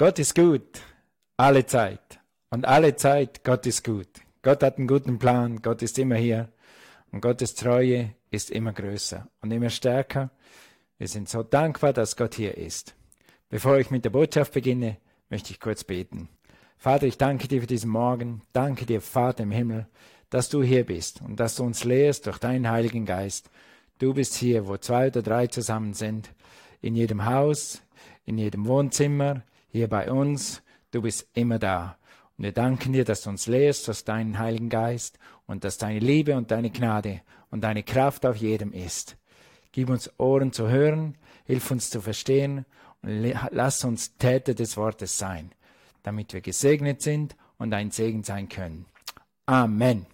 Gott ist gut, alle Zeit. Und alle Zeit, Gott ist gut. Gott hat einen guten Plan, Gott ist immer hier. Und Gottes Treue ist immer größer und immer stärker. Wir sind so dankbar, dass Gott hier ist. Bevor ich mit der Botschaft beginne, möchte ich kurz beten. Vater, ich danke dir für diesen Morgen. Danke dir, Vater im Himmel, dass du hier bist und dass du uns lehrst durch deinen Heiligen Geist. Du bist hier, wo zwei oder drei zusammen sind. In jedem Haus, in jedem Wohnzimmer, hier bei uns. Du bist immer da. Und wir danken dir, dass du uns lehrst aus deinem Heiligen Geist und dass deine Liebe und deine Gnade und deine Kraft auf jedem ist. Gib uns Ohren zu hören, hilf uns zu verstehen und lass uns Täter des Wortes sein, damit wir gesegnet sind und ein Segen sein können. Amen.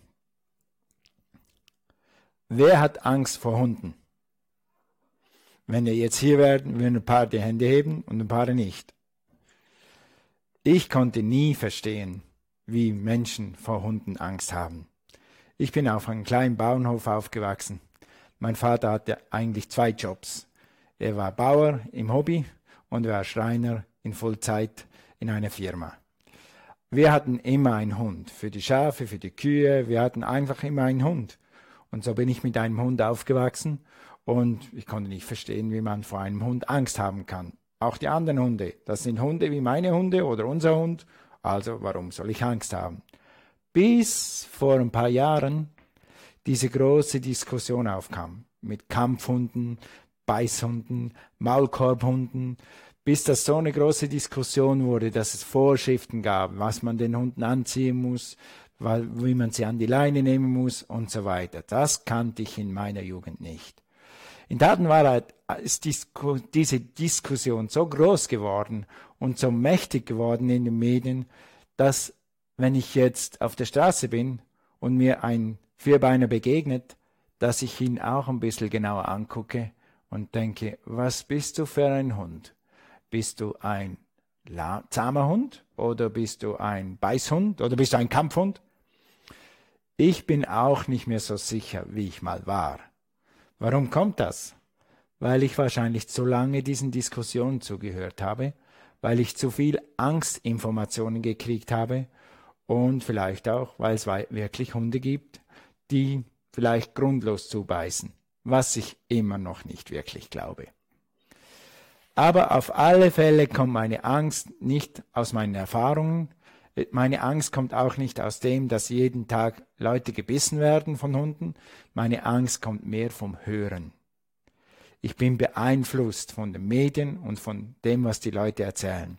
Wer hat Angst vor Hunden? Wenn wir jetzt hier werden, würden ein paar die Hände heben und ein paar nicht. Ich konnte nie verstehen, wie Menschen vor Hunden Angst haben. Ich bin auf einem kleinen Bauernhof aufgewachsen. Mein Vater hatte eigentlich zwei Jobs. Er war Bauer im Hobby und war Schreiner in Vollzeit in einer Firma. Wir hatten immer einen Hund. Für die Schafe, für die Kühe. Wir hatten einfach immer einen Hund. Und so bin ich mit einem Hund aufgewachsen und ich konnte nicht verstehen, wie man vor einem Hund Angst haben kann. Auch die anderen Hunde, das sind Hunde wie meine Hunde oder unser Hund, also warum soll ich Angst haben? Bis vor ein paar Jahren diese große Diskussion aufkam mit Kampfhunden, Beißhunden, Maulkorbhunden, bis das so eine große Diskussion wurde, dass es Vorschriften gab, was man den Hunden anziehen muss, wie man sie an die Leine nehmen muss und so weiter. Das kannte ich in meiner Jugend nicht. In Datenwahrheit ist diese Diskussion so groß geworden und so mächtig geworden in den Medien, dass wenn ich jetzt auf der Straße bin und mir ein Vierbeiner begegnet, dass ich ihn auch ein bisschen genauer angucke und denke, was bist du für ein Hund? Bist du ein zahmer Hund oder bist du ein Beißhund oder bist du ein Kampfhund? Ich bin auch nicht mehr so sicher, wie ich mal war. Warum kommt das? Weil ich wahrscheinlich zu lange diesen Diskussionen zugehört habe, weil ich zu viel Angstinformationen gekriegt habe und vielleicht auch, weil es wirklich Hunde gibt, die vielleicht grundlos zubeißen, was ich immer noch nicht wirklich glaube. Aber auf alle Fälle kommt meine Angst nicht aus meinen Erfahrungen, meine Angst kommt auch nicht aus dem, dass jeden Tag Leute gebissen werden von Hunden. Meine Angst kommt mehr vom Hören. Ich bin beeinflusst von den Medien und von dem, was die Leute erzählen.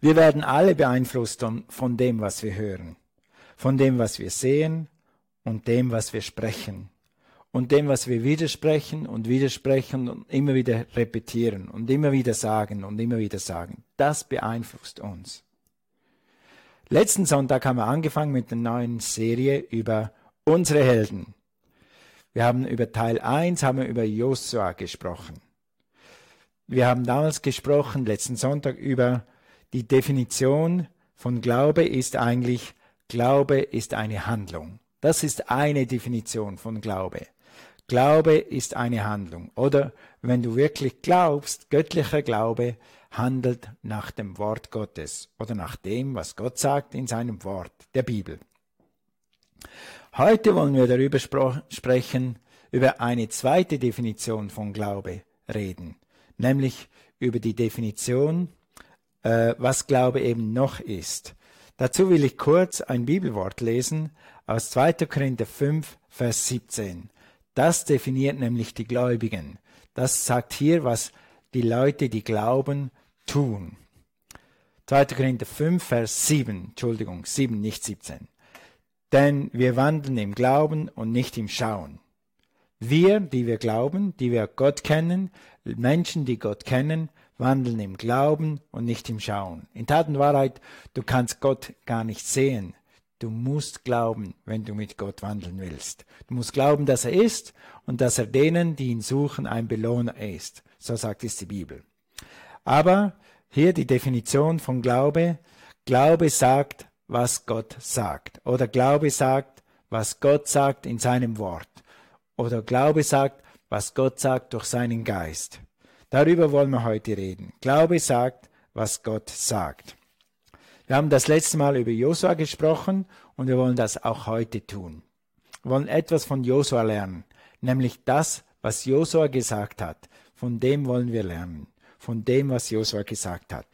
Wir werden alle beeinflusst von dem, was wir hören, von dem, was wir sehen und dem, was wir sprechen und dem, was wir widersprechen und widersprechen und immer wieder repetieren und immer wieder sagen und immer wieder sagen. Das beeinflusst uns. Letzten Sonntag haben wir angefangen mit der neuen Serie über unsere Helden. Wir haben über Teil 1, haben wir über Josua gesprochen. Wir haben damals gesprochen, letzten Sonntag, über die Definition von Glaube ist eigentlich, Glaube ist eine Handlung. Das ist eine Definition von Glaube. Glaube ist eine Handlung. Oder wenn du wirklich glaubst, göttlicher Glaube handelt nach dem Wort Gottes oder nach dem, was Gott sagt in seinem Wort, der Bibel. Heute wollen wir darüber sprechen, über eine zweite Definition von Glaube reden, nämlich über die Definition, äh, was Glaube eben noch ist. Dazu will ich kurz ein Bibelwort lesen aus 2. Korinther 5, Vers 17. Das definiert nämlich die Gläubigen. Das sagt hier, was die Leute, die glauben, tun. 2. Korinther 5, Vers 7, Entschuldigung, 7, nicht 17. Denn wir wandeln im Glauben und nicht im Schauen. Wir, die wir glauben, die wir Gott kennen, Menschen, die Gott kennen, wandeln im Glauben und nicht im Schauen. In Tat und Wahrheit, du kannst Gott gar nicht sehen. Du musst glauben, wenn du mit Gott wandeln willst. Du musst glauben, dass er ist und dass er denen, die ihn suchen, ein Belohner ist. So sagt es die Bibel. Aber hier die Definition von Glaube. Glaube sagt, was Gott sagt. Oder Glaube sagt, was Gott sagt in seinem Wort. Oder Glaube sagt, was Gott sagt durch seinen Geist. Darüber wollen wir heute reden. Glaube sagt, was Gott sagt. Wir haben das letzte Mal über Josua gesprochen und wir wollen das auch heute tun. Wir wollen etwas von Josua lernen, nämlich das, was Josua gesagt hat. Von dem wollen wir lernen, von dem, was Josua gesagt hat.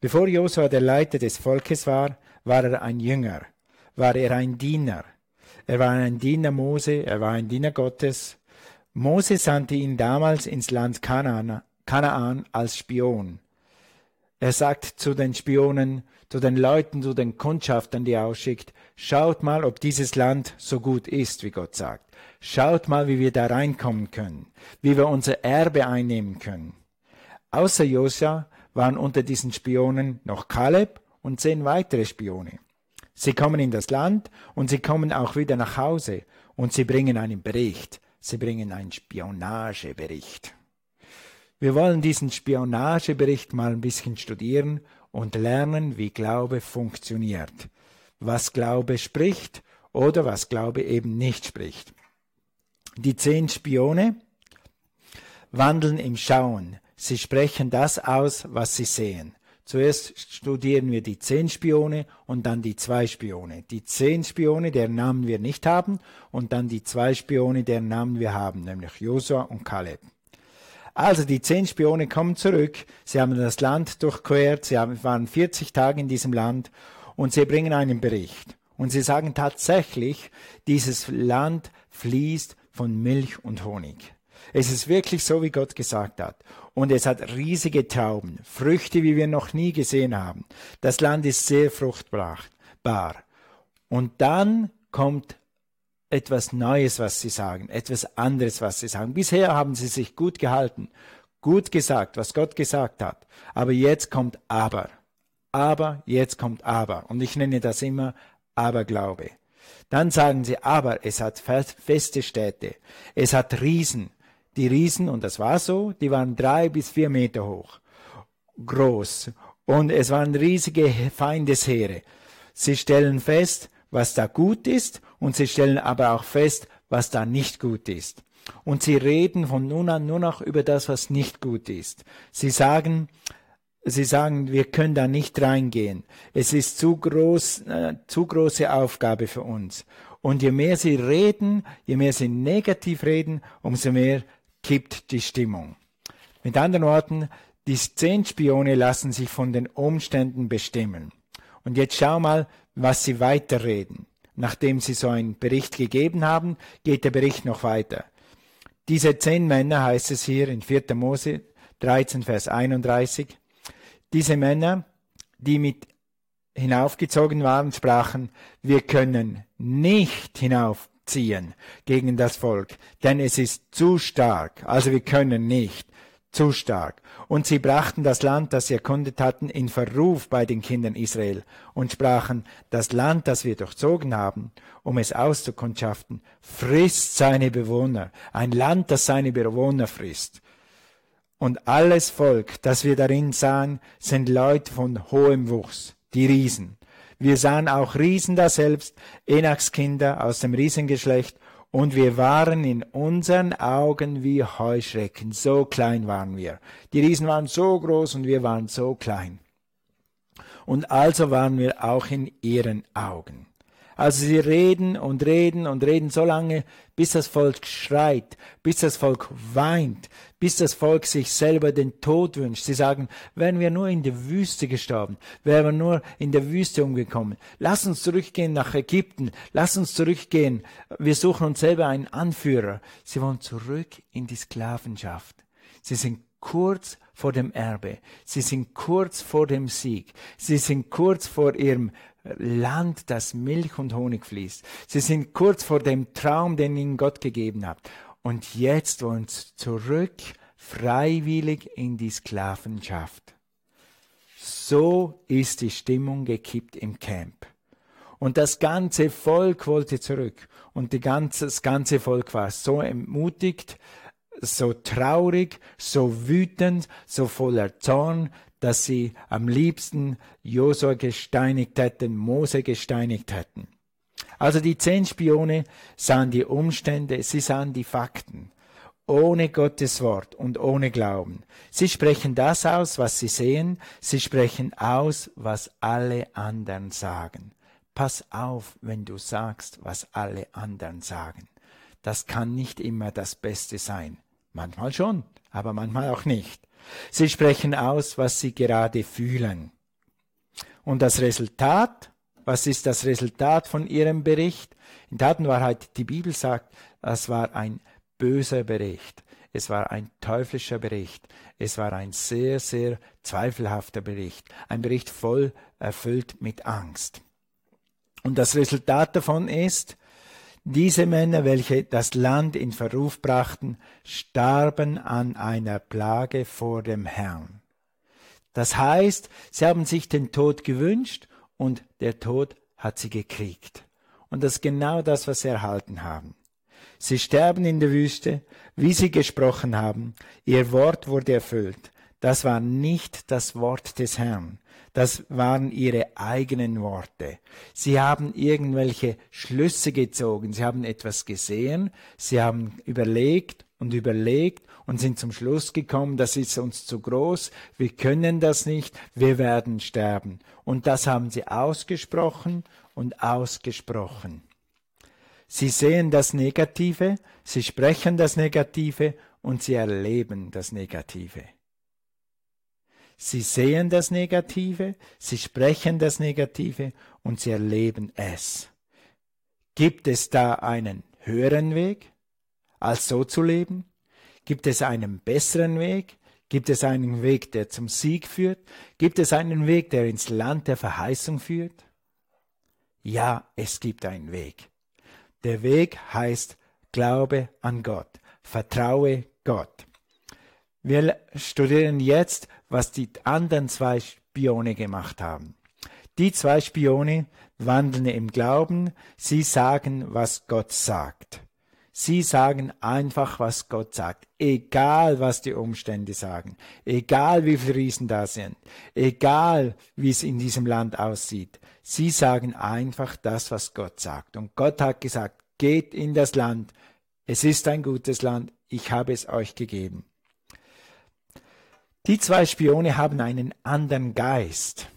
Bevor Josua der Leiter des Volkes war, war er ein Jünger, war er ein Diener. Er war ein Diener Mose, er war ein Diener Gottes. Mose sandte ihn damals ins Land Kanaan, Kanaan als Spion. Er sagt zu den Spionen, zu den Leuten, zu den Kundschaftern, die er ausschickt, schaut mal, ob dieses Land so gut ist, wie Gott sagt. Schaut mal, wie wir da reinkommen können, wie wir unser Erbe einnehmen können. Außer Josua waren unter diesen Spionen noch Kaleb und zehn weitere Spione. Sie kommen in das Land und sie kommen auch wieder nach Hause und sie bringen einen Bericht. Sie bringen einen Spionagebericht. Wir wollen diesen Spionagebericht mal ein bisschen studieren und lernen, wie Glaube funktioniert, was Glaube spricht oder was Glaube eben nicht spricht. Die zehn Spione wandeln im Schauen. Sie sprechen das aus, was sie sehen. Zuerst studieren wir die zehn Spione und dann die zwei Spione. Die zehn Spione, deren Namen wir nicht haben, und dann die zwei Spione, deren Namen wir haben, nämlich Josua und Kaleb. Also die zehn Spione kommen zurück, sie haben das Land durchquert, sie waren 40 Tage in diesem Land und sie bringen einen Bericht. Und sie sagen tatsächlich, dieses Land fließt von Milch und Honig. Es ist wirklich so, wie Gott gesagt hat. Und es hat riesige Trauben, Früchte, wie wir noch nie gesehen haben. Das Land ist sehr fruchtbar. Und dann kommt etwas Neues, was sie sagen, etwas anderes, was sie sagen. Bisher haben sie sich gut gehalten, gut gesagt, was Gott gesagt hat. Aber jetzt kommt aber. Aber, jetzt kommt aber. Und ich nenne das immer Aberglaube. Dann sagen sie, aber es hat feste Städte, es hat Riesen, die Riesen, und das war so, die waren drei bis vier Meter hoch, groß. Und es waren riesige Feindesheere. Sie stellen fest, was da gut ist, und sie stellen aber auch fest, was da nicht gut ist. Und sie reden von nun an nur noch über das, was nicht gut ist. Sie sagen, sie sagen, wir können da nicht reingehen. Es ist zu groß, äh, zu große Aufgabe für uns. Und je mehr sie reden, je mehr sie negativ reden, umso mehr kippt die Stimmung. Mit anderen Worten, die zehn Spione lassen sich von den Umständen bestimmen. Und jetzt schau mal, was sie weiterreden. Nachdem sie so einen Bericht gegeben haben, geht der Bericht noch weiter. Diese zehn Männer, heißt es hier in 4. Mose 13, Vers 31, diese Männer, die mit hinaufgezogen waren, sprachen, wir können nicht hinauf ziehen gegen das Volk, denn es ist zu stark, also wir können nicht, zu stark. Und sie brachten das Land, das sie erkundet hatten, in Verruf bei den Kindern Israel und sprachen, das Land, das wir durchzogen haben, um es auszukundschaften, frisst seine Bewohner, ein Land, das seine Bewohner frisst. Und alles Volk, das wir darin sahen, sind Leute von hohem Wuchs, die Riesen. Wir sahen auch Riesen da selbst, Enachs Kinder aus dem Riesengeschlecht, und wir waren in unseren Augen wie Heuschrecken, so klein waren wir. Die Riesen waren so groß und wir waren so klein. Und also waren wir auch in ihren Augen. Also sie reden und reden und reden so lange, bis das Volk schreit, bis das Volk weint, bis das Volk sich selber den Tod wünscht. Sie sagen, wären wir nur in der Wüste gestorben, wären wir nur in der Wüste umgekommen. Lass uns zurückgehen nach Ägypten, lass uns zurückgehen. Wir suchen uns selber einen Anführer. Sie wollen zurück in die Sklavenschaft. Sie sind kurz vor dem Erbe. Sie sind kurz vor dem Sieg. Sie sind kurz vor ihrem Land, das Milch und Honig fließt. Sie sind kurz vor dem Traum, den ihnen Gott gegeben hat. Und jetzt sie zurück freiwillig in die Sklavenschaft. So ist die Stimmung gekippt im Camp. Und das ganze Volk wollte zurück. Und ganze, das ganze Volk war so ermutigt, so traurig, so wütend, so voller Zorn, dass sie am liebsten Josua gesteinigt hätten, Mose gesteinigt hätten. Also die zehn Spione sahen die Umstände, sie sahen die Fakten. ohne Gottes Wort und ohne Glauben. Sie sprechen das aus, was sie sehen, sie sprechen aus, was alle anderen sagen. Pass auf, wenn du sagst, was alle anderen sagen. Das kann nicht immer das Beste sein. Manchmal schon, aber manchmal auch nicht. Sie sprechen aus, was sie gerade fühlen. Und das Resultat, was ist das Resultat von ihrem Bericht? In Tatenwahrheit, die Bibel sagt, das war ein böser Bericht. Es war ein teuflischer Bericht. Es war ein sehr, sehr zweifelhafter Bericht. Ein Bericht voll erfüllt mit Angst. Und das Resultat davon ist, diese Männer, welche das Land in Verruf brachten, starben an einer Plage vor dem Herrn. Das heißt, sie haben sich den Tod gewünscht und der Tod hat sie gekriegt. Und das ist genau das, was sie erhalten haben. Sie sterben in der Wüste, wie sie gesprochen haben. Ihr Wort wurde erfüllt. Das war nicht das Wort des Herrn. Das waren ihre eigenen Worte. Sie haben irgendwelche Schlüsse gezogen. Sie haben etwas gesehen. Sie haben überlegt und überlegt und sind zum Schluss gekommen, das ist uns zu groß. Wir können das nicht. Wir werden sterben. Und das haben sie ausgesprochen und ausgesprochen. Sie sehen das Negative, sie sprechen das Negative und sie erleben das Negative. Sie sehen das Negative, sie sprechen das Negative und sie erleben es. Gibt es da einen höheren Weg, als so zu leben? Gibt es einen besseren Weg? Gibt es einen Weg, der zum Sieg führt? Gibt es einen Weg, der ins Land der Verheißung führt? Ja, es gibt einen Weg. Der Weg heißt Glaube an Gott, vertraue Gott. Wir studieren jetzt, was die anderen zwei Spione gemacht haben. Die zwei Spione wandeln im Glauben, sie sagen, was Gott sagt. Sie sagen einfach, was Gott sagt, egal was die Umstände sagen, egal wie viele Riesen da sind, egal wie es in diesem Land aussieht. Sie sagen einfach das, was Gott sagt. Und Gott hat gesagt, geht in das Land. Es ist ein gutes Land. Ich habe es euch gegeben. Die zwei Spione haben einen anderen Geist.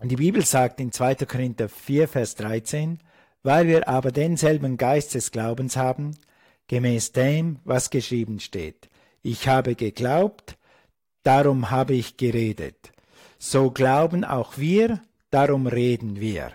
Und die Bibel sagt in 2. Korinther 4, Vers 13, weil wir aber denselben Geist des Glaubens haben, gemäß dem, was geschrieben steht. Ich habe geglaubt, darum habe ich geredet. So glauben auch wir, darum reden wir.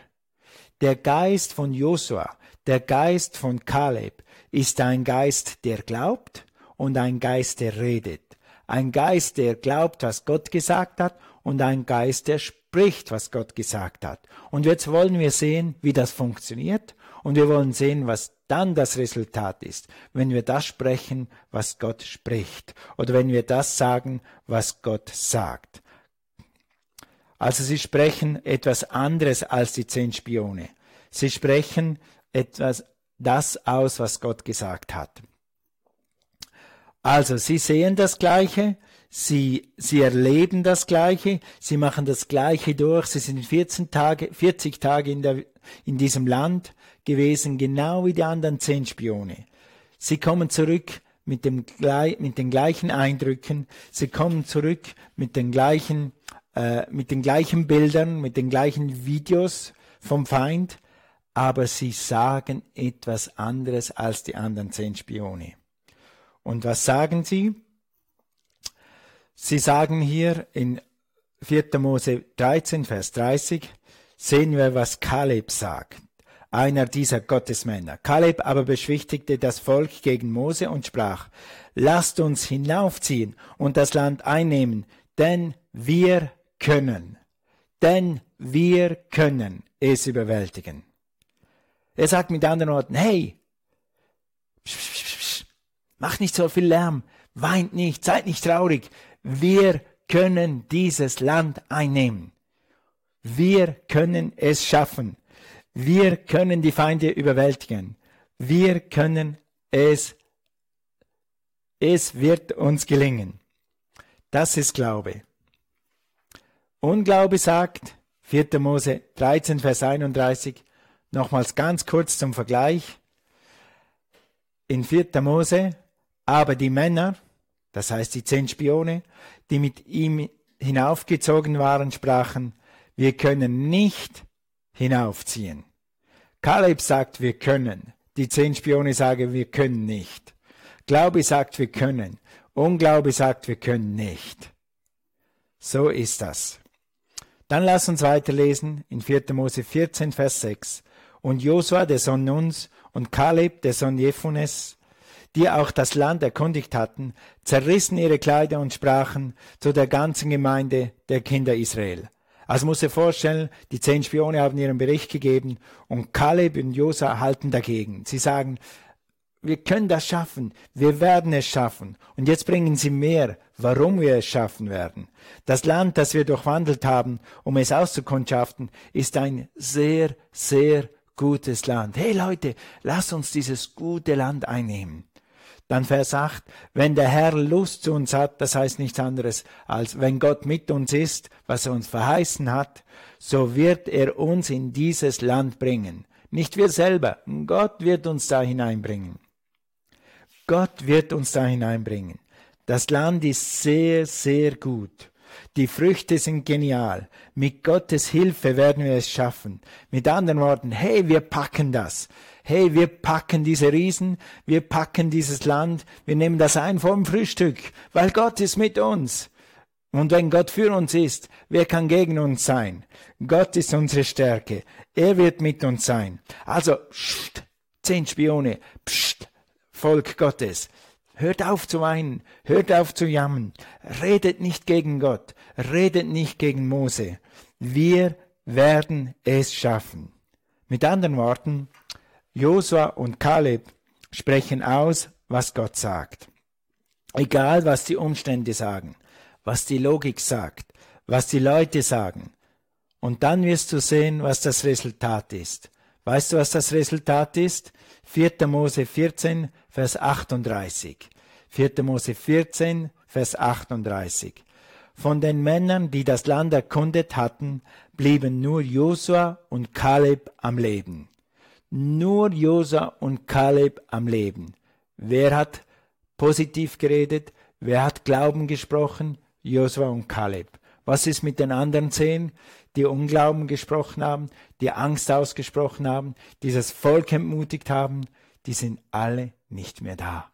Der Geist von Josua, der Geist von Kaleb ist ein Geist, der glaubt und ein Geist, der redet. Ein Geist, der glaubt, was Gott gesagt hat und ein Geist, der spricht, was Gott gesagt hat. Und jetzt wollen wir sehen, wie das funktioniert und wir wollen sehen, was dann das Resultat ist, wenn wir das sprechen, was Gott spricht oder wenn wir das sagen, was Gott sagt. Also sie sprechen etwas anderes als die zehn Spione. Sie sprechen etwas das aus, was Gott gesagt hat. Also sie sehen das Gleiche, sie, sie erleben das Gleiche, sie machen das Gleiche durch, sie sind 14 Tage, 40 Tage in, der, in diesem Land gewesen, genau wie die anderen zehn Spione. Sie kommen zurück mit, dem, mit den gleichen Eindrücken, sie kommen zurück mit den gleichen äh, mit den gleichen Bildern, mit den gleichen Videos vom Feind, aber sie sagen etwas anderes als die anderen zehn Spione. Und was sagen sie? Sie sagen hier in 4. Mose 13, Vers 30, sehen wir, was Kaleb sagt, einer dieser Gottesmänner. Kaleb aber beschwichtigte das Volk gegen Mose und sprach, lasst uns hinaufziehen und das Land einnehmen, denn wir können. Denn wir können es überwältigen. Er sagt mit anderen Worten, hey, psch, psch, psch, mach nicht so viel Lärm, weint nicht, seid nicht traurig. Wir können dieses Land einnehmen. Wir können es schaffen. Wir können die Feinde überwältigen. Wir können es. Es wird uns gelingen. Das ist Glaube. Unglaube sagt, 4. Mose 13, Vers 31, nochmals ganz kurz zum Vergleich. In 4. Mose, Aber die Männer, das heißt die zehn Spione, die mit ihm hinaufgezogen waren, sprachen, wir können nicht hinaufziehen. Kaleb sagt, wir können. Die zehn Spione sagen, wir können nicht. Glaube sagt, wir können. Unglaube sagt, wir können nicht. So ist das. Dann lass uns weiterlesen in 4. Mose 14, Vers 6. Und Josua, der Sohn Nuns, und Kaleb, der Sohn Jephunes, die auch das Land erkundigt hatten, zerrissen ihre Kleider und sprachen zu der ganzen Gemeinde der Kinder Israel. Also muss er vorstellen, die zehn Spione haben ihren Bericht gegeben und Kaleb und Josa halten dagegen. Sie sagen, wir können das schaffen, wir werden es schaffen. Und jetzt bringen sie mehr, warum wir es schaffen werden. Das Land, das wir durchwandelt haben, um es auszukundschaften, ist ein sehr, sehr gutes Land. Hey Leute, lass uns dieses gute Land einnehmen. Dann Vers 8, wenn der Herr Lust zu uns hat, das heißt nichts anderes, als wenn Gott mit uns ist, was er uns verheißen hat, so wird er uns in dieses Land bringen. Nicht wir selber, Gott wird uns da hineinbringen. Gott wird uns da hineinbringen. Das Land ist sehr, sehr gut. Die Früchte sind genial. Mit Gottes Hilfe werden wir es schaffen. Mit anderen Worten, hey, wir packen das hey, wir packen diese Riesen, wir packen dieses Land, wir nehmen das ein vom Frühstück, weil Gott ist mit uns. Und wenn Gott für uns ist, wer kann gegen uns sein? Gott ist unsere Stärke. Er wird mit uns sein. Also, pst, zehn Spione, pst, Volk Gottes. Hört auf zu weinen, hört auf zu jammern, redet nicht gegen Gott, redet nicht gegen Mose. Wir werden es schaffen. Mit anderen Worten, Josua und Kaleb sprechen aus, was Gott sagt. Egal, was die Umstände sagen, was die Logik sagt, was die Leute sagen. Und dann wirst du sehen, was das Resultat ist. Weißt du, was das Resultat ist? 4. Mose 14, Vers 38. 4. Mose 14, Vers 38. Von den Männern, die das Land erkundet hatten, blieben nur Josua und Kaleb am Leben nur Josa und Kaleb am Leben. Wer hat positiv geredet? Wer hat Glauben gesprochen? Josua und Kaleb. Was ist mit den anderen zehn, die Unglauben gesprochen haben, die Angst ausgesprochen haben, dieses Volk entmutigt haben? Die sind alle nicht mehr da.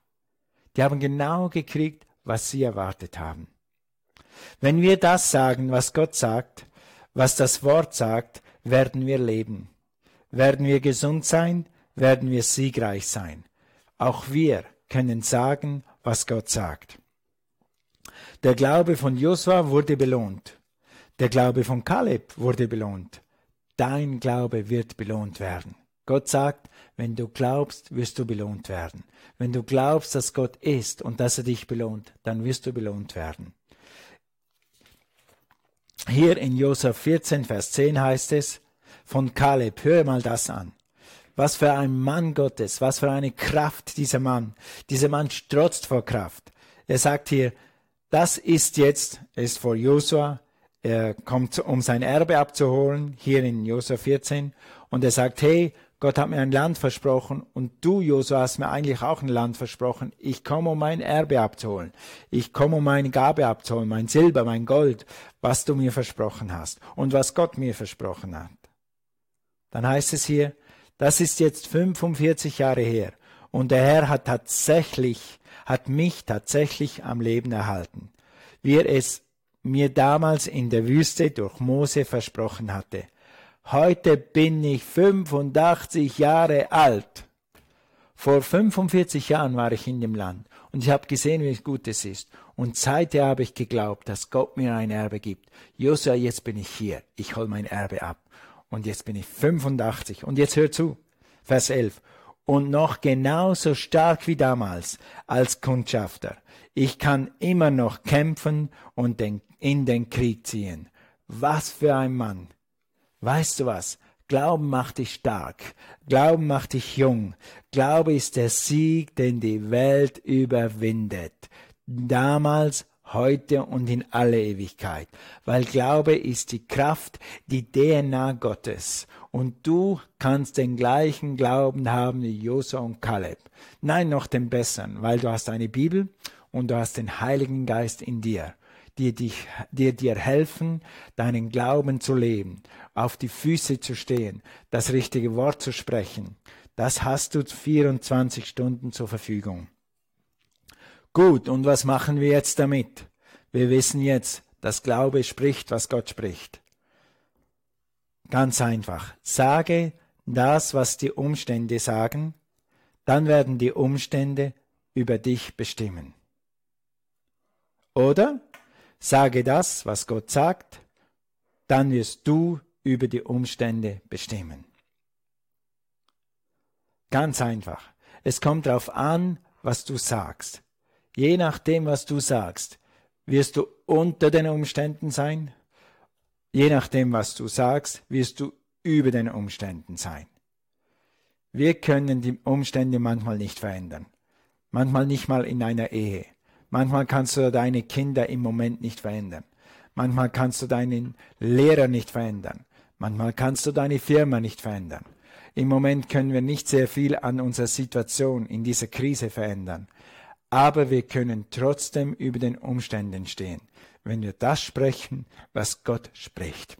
Die haben genau gekriegt, was sie erwartet haben. Wenn wir das sagen, was Gott sagt, was das Wort sagt, werden wir leben. Werden wir gesund sein, werden wir siegreich sein. Auch wir können sagen, was Gott sagt. Der Glaube von Josua wurde belohnt. Der Glaube von Kaleb wurde belohnt. Dein Glaube wird belohnt werden. Gott sagt, wenn du glaubst, wirst du belohnt werden. Wenn du glaubst, dass Gott ist und dass er dich belohnt, dann wirst du belohnt werden. Hier in Josua 14, Vers 10 heißt es, von Kaleb. Hör mal das an. Was für ein Mann Gottes, was für eine Kraft dieser Mann. Dieser Mann strotzt vor Kraft. Er sagt hier, das ist jetzt, ist vor Josua, er kommt, um sein Erbe abzuholen, hier in Josua 14, und er sagt, hey, Gott hat mir ein Land versprochen und du, Josua, hast mir eigentlich auch ein Land versprochen. Ich komme, um mein Erbe abzuholen. Ich komme, um meine Gabe abzuholen, mein Silber, mein Gold, was du mir versprochen hast und was Gott mir versprochen hat dann heißt es hier, das ist jetzt 45 Jahre her und der Herr hat tatsächlich, hat mich tatsächlich am Leben erhalten, wie er es mir damals in der Wüste durch Mose versprochen hatte. Heute bin ich 85 Jahre alt. Vor 45 Jahren war ich in dem Land und ich habe gesehen, wie gut es ist. Und seither habe ich geglaubt, dass Gott mir ein Erbe gibt. Josua, jetzt bin ich hier. Ich hol mein Erbe ab und jetzt bin ich 85. Und jetzt hör zu, Vers 11. Und noch genauso stark wie damals als Kundschafter. Ich kann immer noch kämpfen und in den Krieg ziehen. Was für ein Mann. Weißt du was? Glauben macht dich stark. Glauben macht dich jung. Glaube ist der Sieg, den die Welt überwindet. Damals heute und in alle Ewigkeit, weil Glaube ist die Kraft, die DNA Gottes. und du kannst den gleichen Glauben haben wie Josua und Kaleb. Nein, noch den besseren, weil du hast eine Bibel und du hast den Heiligen Geist in dir, die, dich, die dir helfen, deinen Glauben zu leben, auf die Füße zu stehen, das richtige Wort zu sprechen. Das hast du 24 Stunden zur Verfügung. Gut, und was machen wir jetzt damit? Wir wissen jetzt, dass Glaube spricht, was Gott spricht. Ganz einfach. Sage das, was die Umstände sagen, dann werden die Umstände über dich bestimmen. Oder sage das, was Gott sagt, dann wirst du über die Umstände bestimmen. Ganz einfach. Es kommt darauf an, was du sagst. Je nachdem, was du sagst, wirst du unter den Umständen sein Je nachdem, was du sagst, wirst du über den Umständen sein. Wir können die Umstände manchmal nicht verändern. Manchmal nicht mal in einer Ehe. Manchmal kannst du deine Kinder im Moment nicht verändern. Manchmal kannst du deinen Lehrer nicht verändern. Manchmal kannst du deine Firma nicht verändern. Im Moment können wir nicht sehr viel an unserer Situation in dieser Krise verändern. Aber wir können trotzdem über den Umständen stehen wenn wir das sprechen, was Gott spricht.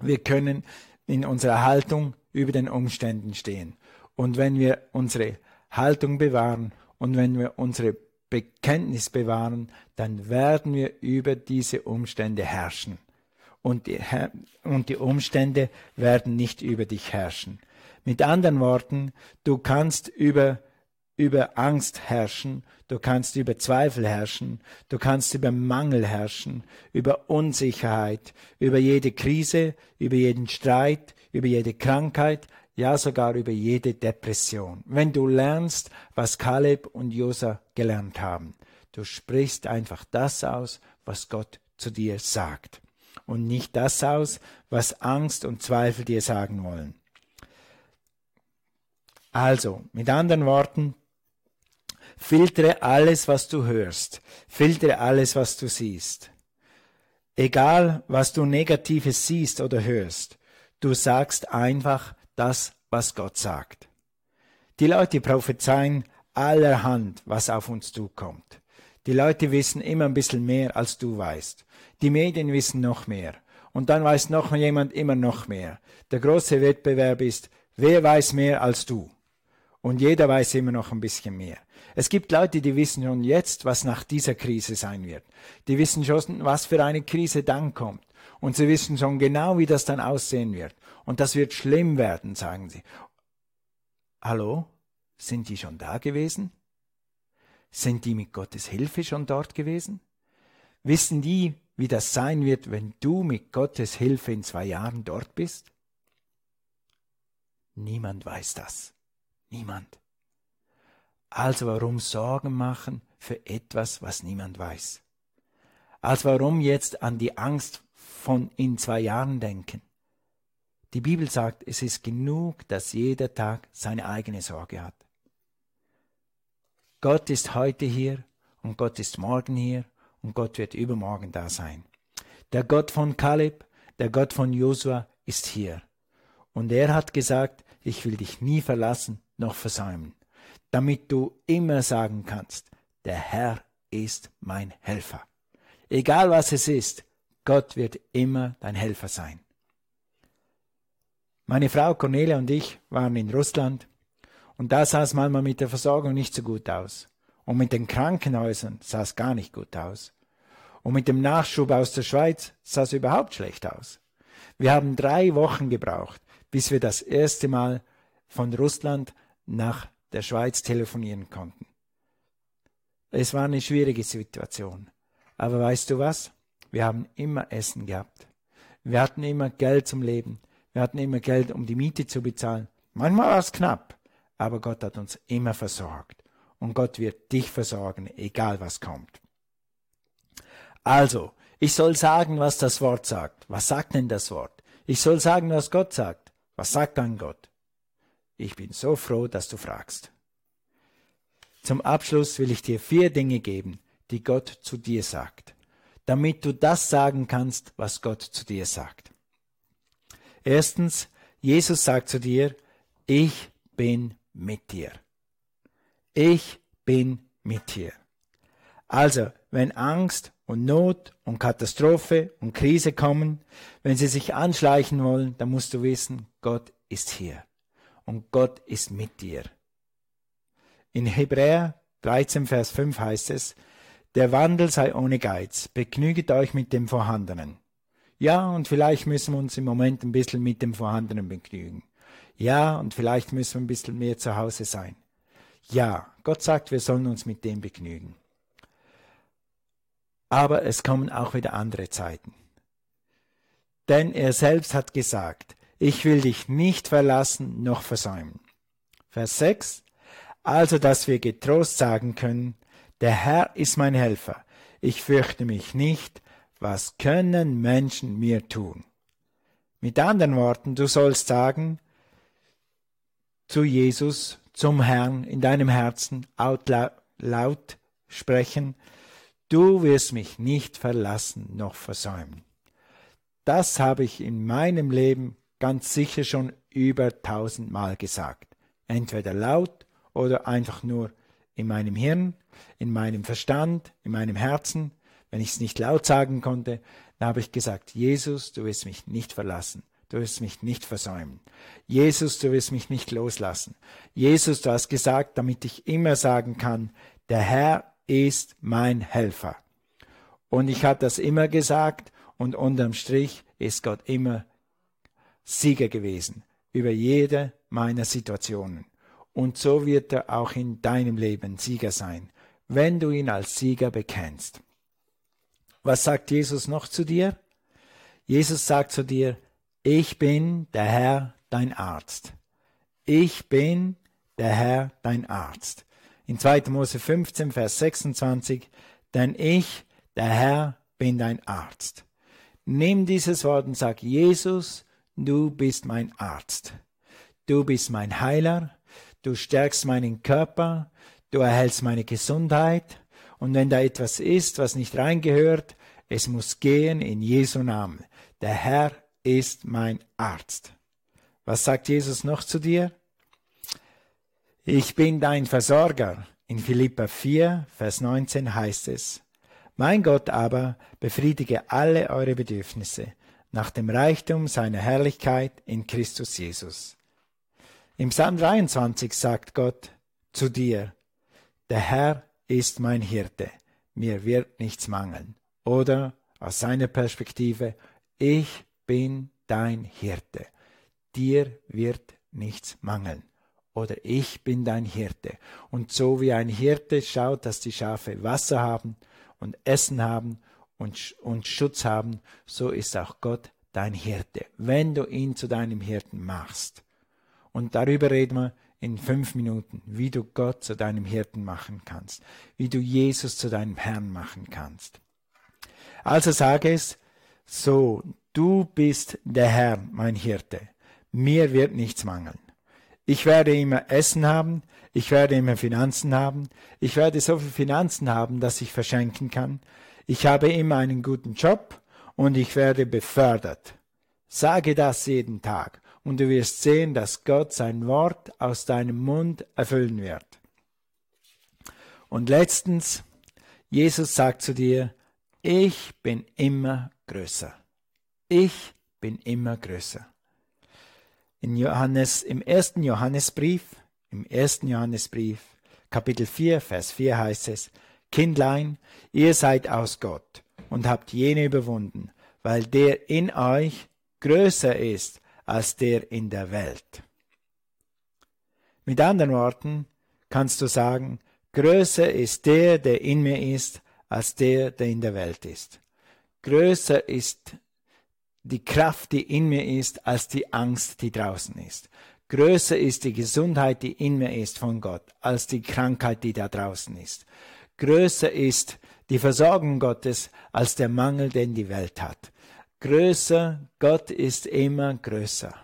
Wir können in unserer Haltung über den Umständen stehen. Und wenn wir unsere Haltung bewahren und wenn wir unsere Bekenntnis bewahren, dann werden wir über diese Umstände herrschen. Und die, und die Umstände werden nicht über dich herrschen. Mit anderen Worten, du kannst über über Angst herrschen, du kannst über Zweifel herrschen, du kannst über Mangel herrschen, über Unsicherheit, über jede Krise, über jeden Streit, über jede Krankheit, ja sogar über jede Depression. Wenn du lernst, was Kaleb und Josa gelernt haben, du sprichst einfach das aus, was Gott zu dir sagt und nicht das aus, was Angst und Zweifel dir sagen wollen. Also, mit anderen Worten, Filtere alles, was du hörst. Filtere alles, was du siehst. Egal, was du Negatives siehst oder hörst, du sagst einfach das, was Gott sagt. Die Leute prophezeien allerhand, was auf uns zukommt. Die Leute wissen immer ein bisschen mehr, als du weißt. Die Medien wissen noch mehr. Und dann weiß noch jemand immer noch mehr. Der große Wettbewerb ist, wer weiß mehr als du? Und jeder weiß immer noch ein bisschen mehr. Es gibt Leute, die wissen schon jetzt, was nach dieser Krise sein wird. Die wissen schon, was für eine Krise dann kommt. Und sie wissen schon genau, wie das dann aussehen wird. Und das wird schlimm werden, sagen sie. Hallo? Sind die schon da gewesen? Sind die mit Gottes Hilfe schon dort gewesen? Wissen die, wie das sein wird, wenn du mit Gottes Hilfe in zwei Jahren dort bist? Niemand weiß das. Niemand. Also warum Sorgen machen für etwas, was niemand weiß? Also warum jetzt an die Angst von in zwei Jahren denken? Die Bibel sagt, es ist genug, dass jeder Tag seine eigene Sorge hat. Gott ist heute hier und Gott ist morgen hier und Gott wird übermorgen da sein. Der Gott von Kaleb, der Gott von Josua ist hier. Und er hat gesagt, ich will dich nie verlassen noch versäumen damit du immer sagen kannst, der Herr ist mein Helfer. Egal was es ist, Gott wird immer dein Helfer sein. Meine Frau Cornelia und ich waren in Russland und da sah es manchmal mit der Versorgung nicht so gut aus. Und mit den Krankenhäusern sah es gar nicht gut aus. Und mit dem Nachschub aus der Schweiz sah es überhaupt schlecht aus. Wir haben drei Wochen gebraucht, bis wir das erste Mal von Russland nach der Schweiz telefonieren konnten. Es war eine schwierige Situation. Aber weißt du was? Wir haben immer Essen gehabt. Wir hatten immer Geld zum Leben. Wir hatten immer Geld, um die Miete zu bezahlen. Manchmal war es knapp, aber Gott hat uns immer versorgt. Und Gott wird dich versorgen, egal was kommt. Also, ich soll sagen, was das Wort sagt. Was sagt denn das Wort? Ich soll sagen, was Gott sagt. Was sagt dann Gott? Ich bin so froh, dass du fragst. Zum Abschluss will ich dir vier Dinge geben, die Gott zu dir sagt, damit du das sagen kannst, was Gott zu dir sagt. Erstens, Jesus sagt zu dir, ich bin mit dir. Ich bin mit dir. Also, wenn Angst und Not und Katastrophe und Krise kommen, wenn sie sich anschleichen wollen, dann musst du wissen, Gott ist hier und Gott ist mit dir. In Hebräer 13, Vers 5 heißt es, der Wandel sei ohne Geiz, begnüget euch mit dem Vorhandenen. Ja, und vielleicht müssen wir uns im Moment ein bisschen mit dem Vorhandenen begnügen. Ja, und vielleicht müssen wir ein bisschen mehr zu Hause sein. Ja, Gott sagt, wir sollen uns mit dem begnügen. Aber es kommen auch wieder andere Zeiten. Denn er selbst hat gesagt, ich will dich nicht verlassen noch versäumen. Vers 6. Also, dass wir getrost sagen können, der Herr ist mein Helfer, ich fürchte mich nicht, was können Menschen mir tun? Mit anderen Worten, du sollst sagen zu Jesus, zum Herrn in deinem Herzen laut sprechen, du wirst mich nicht verlassen noch versäumen. Das habe ich in meinem Leben ganz sicher schon über tausendmal gesagt. Entweder laut oder einfach nur in meinem Hirn, in meinem Verstand, in meinem Herzen. Wenn ich es nicht laut sagen konnte, dann habe ich gesagt, Jesus, du wirst mich nicht verlassen. Du wirst mich nicht versäumen. Jesus, du wirst mich nicht loslassen. Jesus, du hast gesagt, damit ich immer sagen kann, der Herr ist mein Helfer. Und ich habe das immer gesagt und unterm Strich ist Gott immer Sieger gewesen über jede meiner Situationen. Und so wird er auch in deinem Leben Sieger sein, wenn du ihn als Sieger bekennst. Was sagt Jesus noch zu dir? Jesus sagt zu dir, ich bin der Herr, dein Arzt. Ich bin der Herr, dein Arzt. In 2. Mose 15, Vers 26, denn ich, der Herr, bin dein Arzt. Nimm dieses Wort und sag, Jesus, du bist mein Arzt. Du bist mein Heiler, du stärkst meinen Körper, du erhältst meine Gesundheit, und wenn da etwas ist, was nicht reingehört, es muss gehen in Jesu Namen. Der Herr ist mein Arzt. Was sagt Jesus noch zu dir? Ich bin dein Versorger. In Philippa 4, Vers 19 heißt es, Mein Gott aber befriedige alle eure Bedürfnisse nach dem Reichtum seiner Herrlichkeit in Christus Jesus. Im Psalm 23 sagt Gott zu dir, der Herr ist mein Hirte, mir wird nichts mangeln. Oder aus seiner Perspektive, ich bin dein Hirte, dir wird nichts mangeln. Oder ich bin dein Hirte. Und so wie ein Hirte schaut, dass die Schafe Wasser haben und Essen haben und, und Schutz haben, so ist auch Gott dein Hirte, wenn du ihn zu deinem Hirten machst. Und darüber reden wir in fünf Minuten, wie du Gott zu deinem Hirten machen kannst, wie du Jesus zu deinem Herrn machen kannst. Also sage es so, du bist der Herr, mein Hirte, mir wird nichts mangeln. Ich werde immer Essen haben, ich werde immer Finanzen haben, ich werde so viel Finanzen haben, dass ich verschenken kann, ich habe immer einen guten Job und ich werde befördert. Sage das jeden Tag und du wirst sehen, dass Gott sein Wort aus deinem Mund erfüllen wird. Und letztens, Jesus sagt zu dir, ich bin immer größer. Ich bin immer größer. In Johannes, im ersten Johannesbrief, im ersten Johannesbrief, Kapitel 4, Vers 4 heißt es, Kindlein, ihr seid aus Gott und habt jene überwunden, weil der in euch größer ist als der in der Welt. Mit anderen Worten kannst du sagen, größer ist der, der in mir ist, als der, der in der Welt ist. Größer ist die Kraft, die in mir ist, als die Angst, die draußen ist. Größer ist die Gesundheit, die in mir ist von Gott, als die Krankheit, die da draußen ist. Größer ist die Versorgung Gottes als der Mangel, den die Welt hat größer, Gott ist immer größer.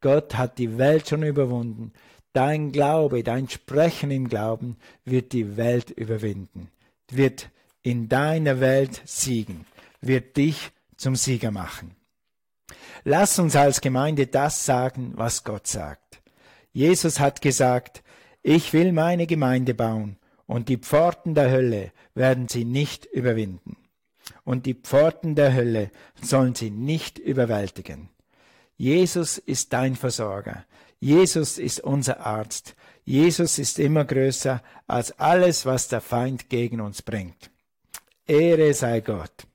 Gott hat die Welt schon überwunden. Dein Glaube, dein Sprechen im Glauben wird die Welt überwinden, wird in deiner Welt siegen, wird dich zum Sieger machen. Lass uns als Gemeinde das sagen, was Gott sagt. Jesus hat gesagt, ich will meine Gemeinde bauen und die Pforten der Hölle werden sie nicht überwinden. Und die Pforten der Hölle sollen sie nicht überwältigen. Jesus ist dein Versorger. Jesus ist unser Arzt. Jesus ist immer größer als alles, was der Feind gegen uns bringt. Ehre sei Gott.